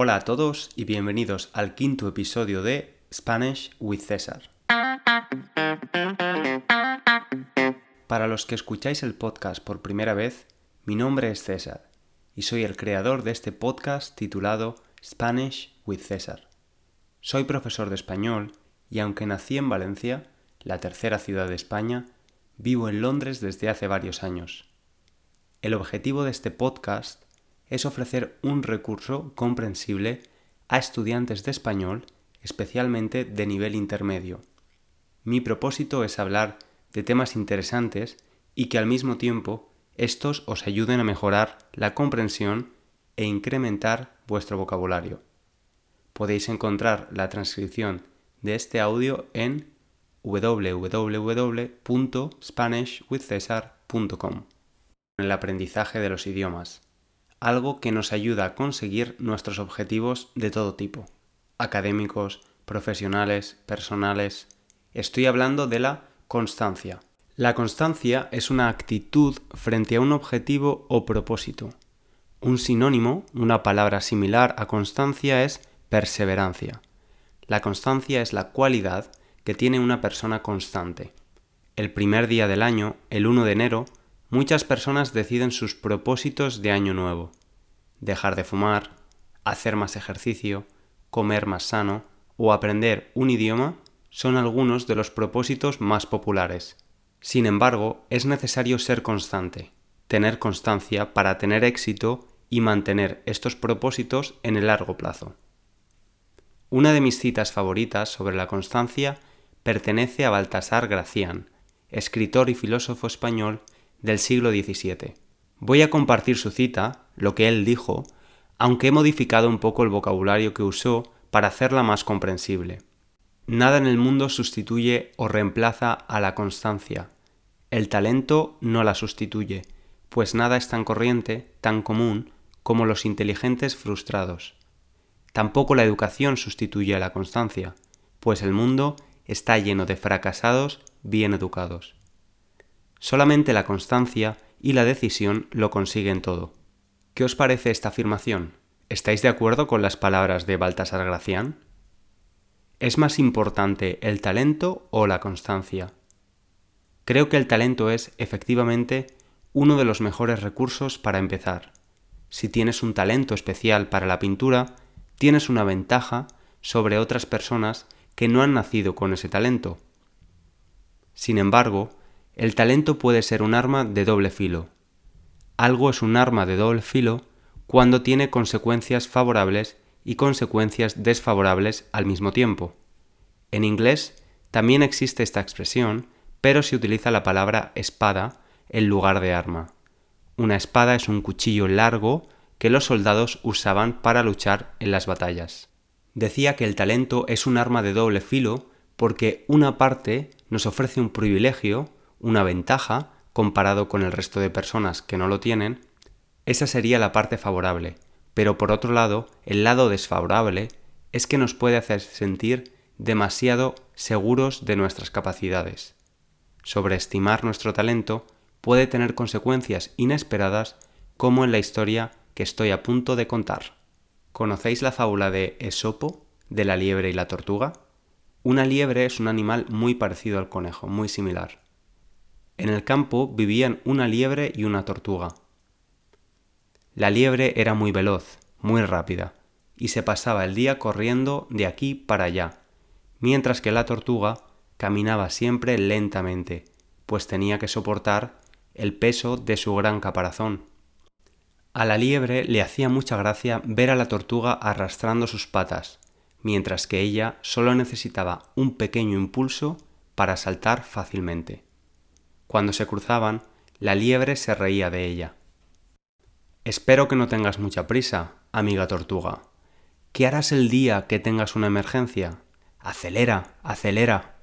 Hola a todos y bienvenidos al quinto episodio de Spanish with César. Para los que escucháis el podcast por primera vez, mi nombre es César y soy el creador de este podcast titulado Spanish with César. Soy profesor de español y aunque nací en Valencia, la tercera ciudad de España, vivo en Londres desde hace varios años. El objetivo de este podcast es ofrecer un recurso comprensible a estudiantes de español, especialmente de nivel intermedio. Mi propósito es hablar de temas interesantes y que al mismo tiempo estos os ayuden a mejorar la comprensión e incrementar vuestro vocabulario. Podéis encontrar la transcripción de este audio en www.spanishwithcesar.com. El aprendizaje de los idiomas algo que nos ayuda a conseguir nuestros objetivos de todo tipo, académicos, profesionales, personales. Estoy hablando de la constancia. La constancia es una actitud frente a un objetivo o propósito. Un sinónimo, una palabra similar a constancia es perseverancia. La constancia es la cualidad que tiene una persona constante. El primer día del año, el 1 de enero, muchas personas deciden sus propósitos de año nuevo. Dejar de fumar, hacer más ejercicio, comer más sano o aprender un idioma son algunos de los propósitos más populares. Sin embargo, es necesario ser constante, tener constancia para tener éxito y mantener estos propósitos en el largo plazo. Una de mis citas favoritas sobre la constancia pertenece a Baltasar Gracián, escritor y filósofo español del siglo XVII. Voy a compartir su cita, lo que él dijo, aunque he modificado un poco el vocabulario que usó para hacerla más comprensible. Nada en el mundo sustituye o reemplaza a la constancia. El talento no la sustituye, pues nada es tan corriente, tan común, como los inteligentes frustrados. Tampoco la educación sustituye a la constancia, pues el mundo está lleno de fracasados bien educados. Solamente la constancia y la decisión lo consiguen todo. ¿Qué os parece esta afirmación? ¿Estáis de acuerdo con las palabras de Baltasar Gracián? ¿Es más importante el talento o la constancia? Creo que el talento es, efectivamente, uno de los mejores recursos para empezar. Si tienes un talento especial para la pintura, tienes una ventaja sobre otras personas que no han nacido con ese talento. Sin embargo, el talento puede ser un arma de doble filo. Algo es un arma de doble filo cuando tiene consecuencias favorables y consecuencias desfavorables al mismo tiempo. En inglés también existe esta expresión, pero se utiliza la palabra espada en lugar de arma. Una espada es un cuchillo largo que los soldados usaban para luchar en las batallas. Decía que el talento es un arma de doble filo porque una parte nos ofrece un privilegio una ventaja comparado con el resto de personas que no lo tienen, esa sería la parte favorable. Pero por otro lado, el lado desfavorable es que nos puede hacer sentir demasiado seguros de nuestras capacidades. Sobreestimar nuestro talento puede tener consecuencias inesperadas como en la historia que estoy a punto de contar. ¿Conocéis la fábula de Esopo, de la liebre y la tortuga? Una liebre es un animal muy parecido al conejo, muy similar. En el campo vivían una liebre y una tortuga. La liebre era muy veloz, muy rápida, y se pasaba el día corriendo de aquí para allá, mientras que la tortuga caminaba siempre lentamente, pues tenía que soportar el peso de su gran caparazón. A la liebre le hacía mucha gracia ver a la tortuga arrastrando sus patas, mientras que ella solo necesitaba un pequeño impulso para saltar fácilmente. Cuando se cruzaban, la liebre se reía de ella. Espero que no tengas mucha prisa, amiga tortuga. ¿Qué harás el día que tengas una emergencia? Acelera, acelera.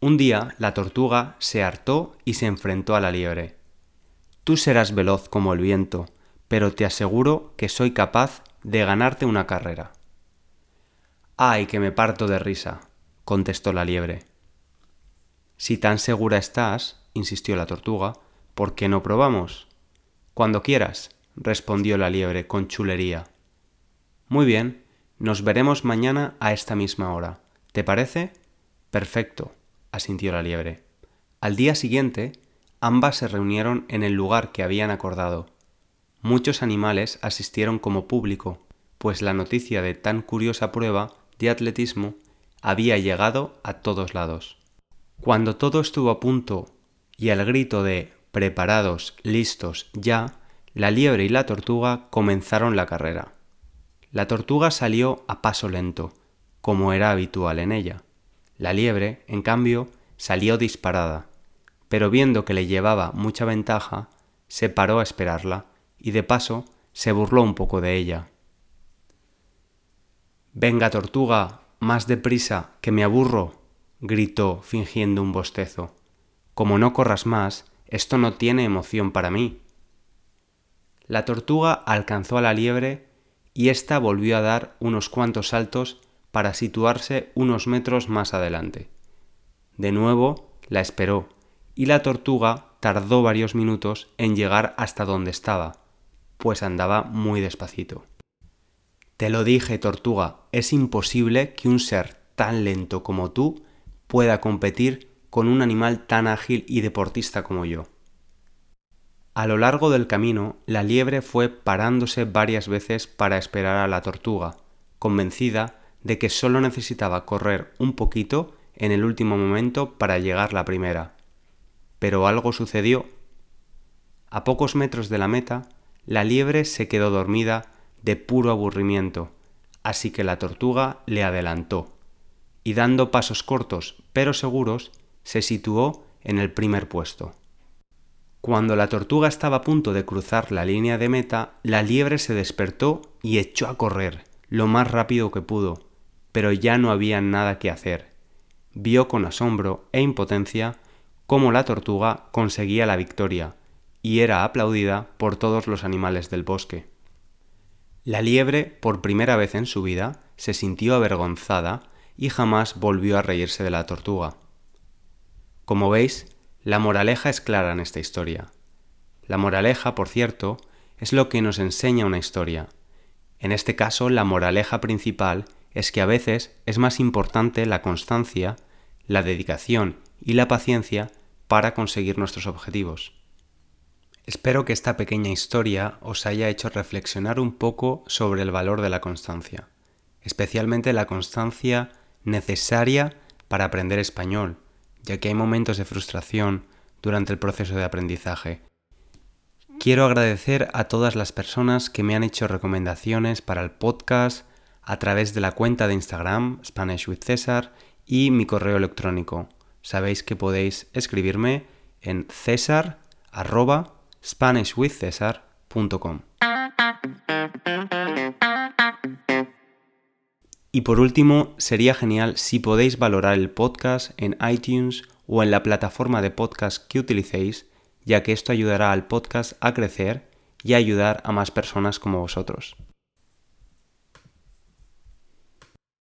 Un día la tortuga se hartó y se enfrentó a la liebre. Tú serás veloz como el viento, pero te aseguro que soy capaz de ganarte una carrera. Ay, que me parto de risa, contestó la liebre. Si tan segura estás, insistió la tortuga, ¿por qué no probamos? Cuando quieras, respondió la liebre con chulería. Muy bien, nos veremos mañana a esta misma hora. ¿Te parece? Perfecto, asintió la liebre. Al día siguiente, ambas se reunieron en el lugar que habían acordado. Muchos animales asistieron como público, pues la noticia de tan curiosa prueba de atletismo había llegado a todos lados. Cuando todo estuvo a punto y al grito de preparados, listos, ya, la liebre y la tortuga comenzaron la carrera. La tortuga salió a paso lento, como era habitual en ella. La liebre, en cambio, salió disparada, pero viendo que le llevaba mucha ventaja, se paró a esperarla y de paso se burló un poco de ella. Venga, tortuga, más deprisa, que me aburro, gritó fingiendo un bostezo. Como no corras más, esto no tiene emoción para mí. La tortuga alcanzó a la liebre y ésta volvió a dar unos cuantos saltos para situarse unos metros más adelante. De nuevo la esperó, y la tortuga tardó varios minutos en llegar hasta donde estaba, pues andaba muy despacito. Te lo dije, tortuga, es imposible que un ser tan lento como tú pueda competir con un animal tan ágil y deportista como yo. A lo largo del camino, la liebre fue parándose varias veces para esperar a la tortuga, convencida de que solo necesitaba correr un poquito en el último momento para llegar la primera. Pero algo sucedió. A pocos metros de la meta, la liebre se quedó dormida de puro aburrimiento, así que la tortuga le adelantó, y dando pasos cortos pero seguros, se situó en el primer puesto. Cuando la tortuga estaba a punto de cruzar la línea de meta, la liebre se despertó y echó a correr, lo más rápido que pudo, pero ya no había nada que hacer. Vio con asombro e impotencia cómo la tortuga conseguía la victoria, y era aplaudida por todos los animales del bosque. La liebre, por primera vez en su vida, se sintió avergonzada y jamás volvió a reírse de la tortuga. Como veis, la moraleja es clara en esta historia. La moraleja, por cierto, es lo que nos enseña una historia. En este caso, la moraleja principal es que a veces es más importante la constancia, la dedicación y la paciencia para conseguir nuestros objetivos. Espero que esta pequeña historia os haya hecho reflexionar un poco sobre el valor de la constancia, especialmente la constancia necesaria para aprender español, ya que hay momentos de frustración durante el proceso de aprendizaje. Quiero agradecer a todas las personas que me han hecho recomendaciones para el podcast a través de la cuenta de Instagram Spanish with César y mi correo electrónico. Sabéis que podéis escribirme en césar SpanishWithCesar.com. Y por último, sería genial si podéis valorar el podcast en iTunes o en la plataforma de podcast que utilicéis, ya que esto ayudará al podcast a crecer y a ayudar a más personas como vosotros.